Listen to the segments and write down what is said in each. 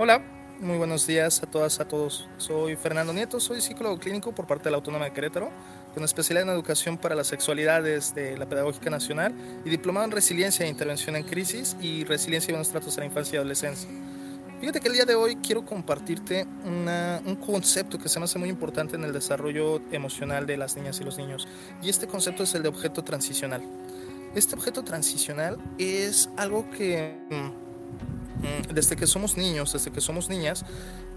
Hola, muy buenos días a todas, a todos. Soy Fernando Nieto, soy psicólogo clínico por parte de la Autónoma de Querétaro, con especialidad en educación para las sexualidades de la Pedagógica Nacional y diplomado en resiliencia e intervención en crisis y resiliencia y buenos tratos a la infancia y adolescencia. Fíjate que el día de hoy quiero compartirte un concepto que se me hace muy importante en el desarrollo emocional de las niñas y los niños, y este concepto es el de objeto transicional. Este objeto transicional es algo que mm, desde que somos niños, desde que somos niñas,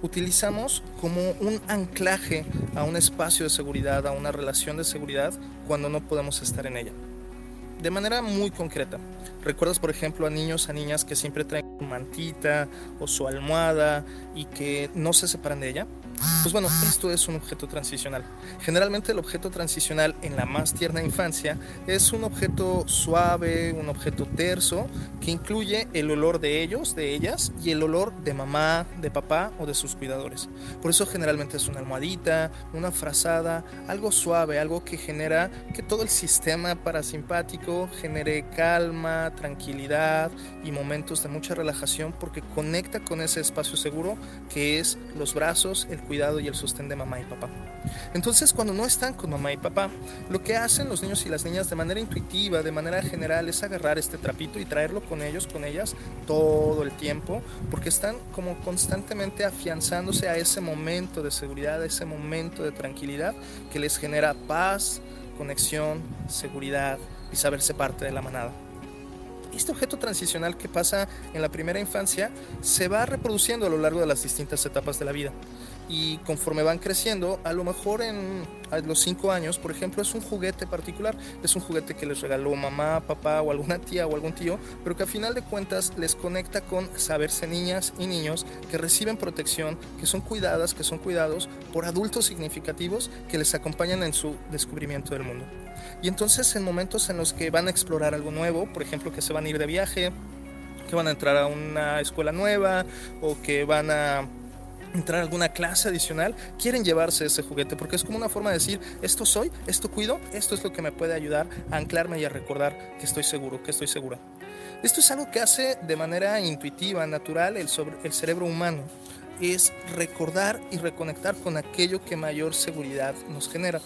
utilizamos como un anclaje a un espacio de seguridad, a una relación de seguridad, cuando no podemos estar en ella. De manera muy concreta, ¿recuerdas por ejemplo a niños, a niñas que siempre traen su mantita o su almohada y que no se separan de ella? Pues bueno, esto es un objeto transicional. Generalmente el objeto transicional en la más tierna infancia es un objeto suave, un objeto terso, que incluye el olor de ellos, de ellas, y el olor de mamá, de papá o de sus cuidadores. Por eso generalmente es una almohadita, una frazada, algo suave, algo que genera que todo el sistema parasimpático genere calma, tranquilidad y momentos de mucha relajación porque conecta con ese espacio seguro que es los brazos, el cuidado y el sostén de mamá y papá. Entonces, cuando no están con mamá y papá, lo que hacen los niños y las niñas de manera intuitiva, de manera general, es agarrar este trapito y traerlo con ellos, con ellas, todo el tiempo, porque están como constantemente afianzándose a ese momento de seguridad, a ese momento de tranquilidad que les genera paz, conexión, seguridad y saberse parte de la manada este objeto transicional que pasa en la primera infancia se va reproduciendo a lo largo de las distintas etapas de la vida. Y conforme van creciendo, a lo mejor en los 5 años, por ejemplo, es un juguete particular. Es un juguete que les regaló mamá, papá o alguna tía o algún tío, pero que a final de cuentas les conecta con saberse niñas y niños que reciben protección, que son cuidadas, que son cuidados por adultos significativos que les acompañan en su descubrimiento del mundo. Y entonces en momentos en los que van a explorar algo nuevo, por ejemplo que se van a ir de viaje, que van a entrar a una escuela nueva o que van a entrar a alguna clase adicional, quieren llevarse ese juguete porque es como una forma de decir, esto soy, esto cuido, esto es lo que me puede ayudar a anclarme y a recordar que estoy seguro, que estoy segura. Esto es algo que hace de manera intuitiva, natural, el, el cerebro humano. Es recordar y reconectar con aquello que mayor seguridad nos genera.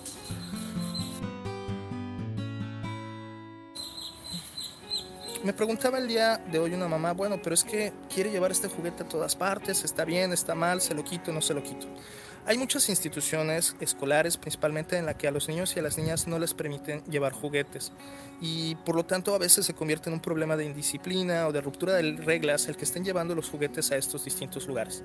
Me preguntaba el día de hoy una mamá, bueno, pero es que quiere llevar este juguete a todas partes, está bien, está mal, se lo quito, no se lo quito. Hay muchas instituciones escolares, principalmente en las que a los niños y a las niñas no les permiten llevar juguetes y por lo tanto a veces se convierte en un problema de indisciplina o de ruptura de reglas el que estén llevando los juguetes a estos distintos lugares.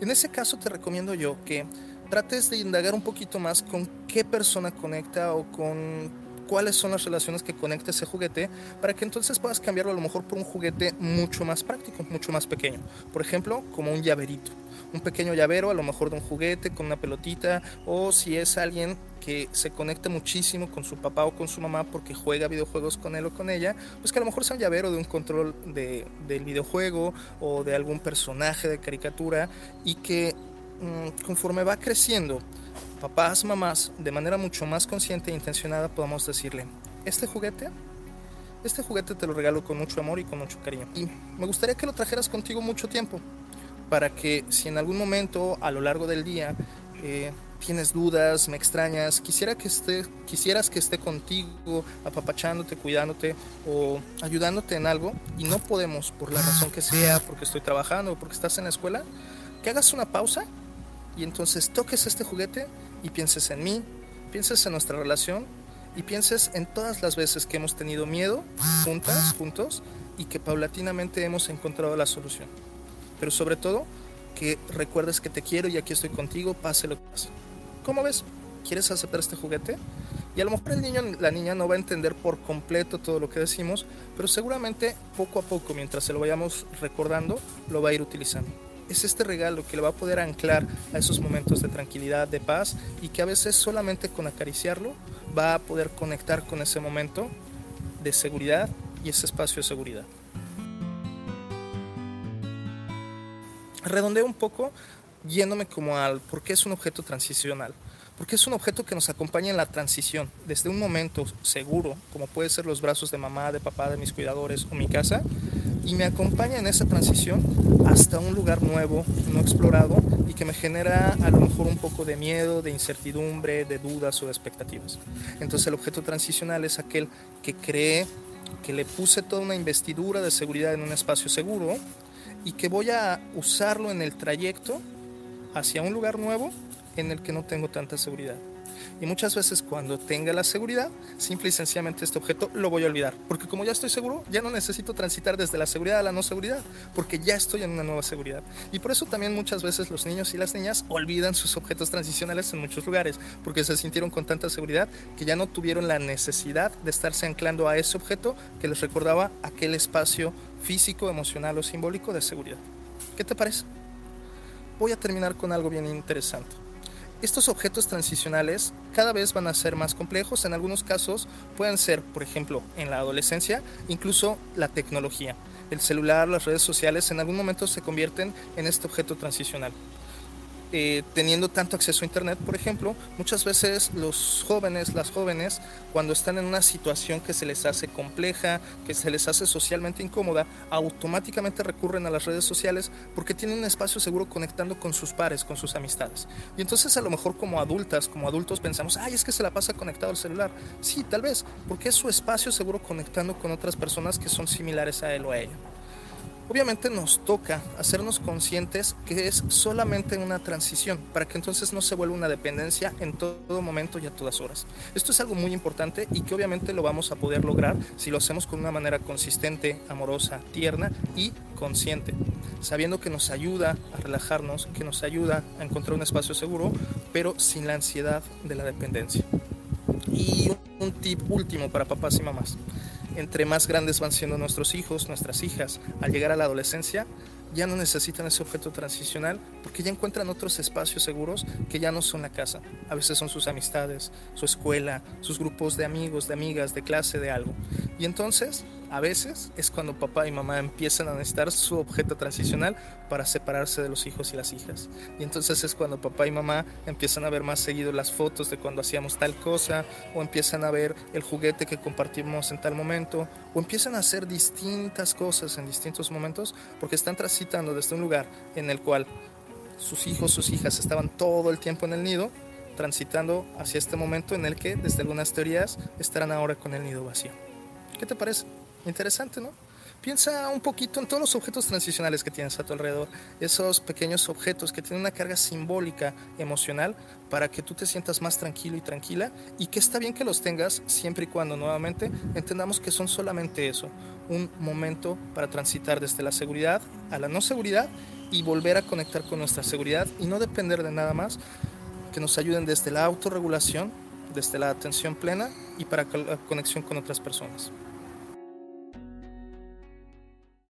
En ese caso te recomiendo yo que trates de indagar un poquito más con qué persona conecta o con cuáles son las relaciones que conecta ese juguete para que entonces puedas cambiarlo a lo mejor por un juguete mucho más práctico, mucho más pequeño. Por ejemplo, como un llaverito. Un pequeño llavero, a lo mejor de un juguete con una pelotita, o si es alguien que se conecta muchísimo con su papá o con su mamá porque juega videojuegos con él o con ella, pues que a lo mejor sea un llavero de un control de, del videojuego o de algún personaje de caricatura y que mm, conforme va creciendo papás, mamás, de manera mucho más consciente e intencionada podamos decirle, este juguete, este juguete te lo regalo con mucho amor y con mucho cariño. Y me gustaría que lo trajeras contigo mucho tiempo, para que si en algún momento a lo largo del día eh, tienes dudas, me extrañas, quisiera que esté, quisieras que esté contigo, apapachándote, cuidándote o ayudándote en algo y no podemos por la razón que sea, porque estoy trabajando o porque estás en la escuela, que hagas una pausa y entonces toques este juguete y pienses en mí, pienses en nuestra relación y pienses en todas las veces que hemos tenido miedo juntas, juntos y que paulatinamente hemos encontrado la solución. Pero sobre todo, que recuerdes que te quiero y aquí estoy contigo, pase lo que pase. ¿Cómo ves? ¿Quieres aceptar este juguete? Y a lo mejor el niño, la niña no va a entender por completo todo lo que decimos, pero seguramente poco a poco, mientras se lo vayamos recordando, lo va a ir utilizando es este regalo que le va a poder anclar a esos momentos de tranquilidad, de paz y que a veces solamente con acariciarlo va a poder conectar con ese momento de seguridad y ese espacio de seguridad. Redondeo un poco yéndome como al por qué es un objeto transicional. Porque es un objeto que nos acompaña en la transición, desde un momento seguro, como puede ser los brazos de mamá, de papá, de mis cuidadores o mi casa, y me acompaña en esa transición hasta un lugar nuevo, no explorado y que me genera a lo mejor un poco de miedo, de incertidumbre, de dudas o de expectativas. Entonces el objeto transicional es aquel que cree que le puse toda una investidura de seguridad en un espacio seguro y que voy a usarlo en el trayecto hacia un lugar nuevo en el que no tengo tanta seguridad. Y muchas veces cuando tenga la seguridad, simple y sencillamente este objeto lo voy a olvidar. Porque como ya estoy seguro, ya no necesito transitar desde la seguridad a la no seguridad, porque ya estoy en una nueva seguridad. Y por eso también muchas veces los niños y las niñas olvidan sus objetos transicionales en muchos lugares, porque se sintieron con tanta seguridad que ya no tuvieron la necesidad de estarse anclando a ese objeto que les recordaba aquel espacio físico, emocional o simbólico de seguridad. ¿Qué te parece? Voy a terminar con algo bien interesante. Estos objetos transicionales cada vez van a ser más complejos, en algunos casos pueden ser, por ejemplo, en la adolescencia, incluso la tecnología. El celular, las redes sociales en algún momento se convierten en este objeto transicional. Eh, teniendo tanto acceso a Internet, por ejemplo, muchas veces los jóvenes, las jóvenes, cuando están en una situación que se les hace compleja, que se les hace socialmente incómoda, automáticamente recurren a las redes sociales porque tienen un espacio seguro conectando con sus pares, con sus amistades. Y entonces a lo mejor como adultas, como adultos pensamos, ay, es que se la pasa conectado al celular. Sí, tal vez, porque es su espacio seguro conectando con otras personas que son similares a él o a ella. Obviamente nos toca hacernos conscientes que es solamente una transición para que entonces no se vuelva una dependencia en todo momento y a todas horas. Esto es algo muy importante y que obviamente lo vamos a poder lograr si lo hacemos con una manera consistente, amorosa, tierna y consciente, sabiendo que nos ayuda a relajarnos, que nos ayuda a encontrar un espacio seguro, pero sin la ansiedad de la dependencia. Y un tip último para papás y mamás entre más grandes van siendo nuestros hijos, nuestras hijas, al llegar a la adolescencia, ya no necesitan ese objeto transicional porque ya encuentran otros espacios seguros que ya no son la casa. A veces son sus amistades, su escuela, sus grupos de amigos, de amigas, de clase, de algo. Y entonces, a veces es cuando papá y mamá empiezan a necesitar su objeto transicional para separarse de los hijos y las hijas. Y entonces es cuando papá y mamá empiezan a ver más seguido las fotos de cuando hacíamos tal cosa, o empiezan a ver el juguete que compartimos en tal momento, o empiezan a hacer distintas cosas en distintos momentos porque están transitando desde un lugar en el cual sus hijos, sus hijas estaban todo el tiempo en el nido, transitando hacia este momento en el que, desde algunas teorías, estarán ahora con el nido vacío. ¿Qué te parece? Interesante, ¿no? Piensa un poquito en todos los objetos transicionales que tienes a tu alrededor, esos pequeños objetos que tienen una carga simbólica, emocional, para que tú te sientas más tranquilo y tranquila y que está bien que los tengas siempre y cuando nuevamente entendamos que son solamente eso, un momento para transitar desde la seguridad a la no seguridad y volver a conectar con nuestra seguridad y no depender de nada más, que nos ayuden desde la autorregulación, desde la atención plena y para la conexión con otras personas.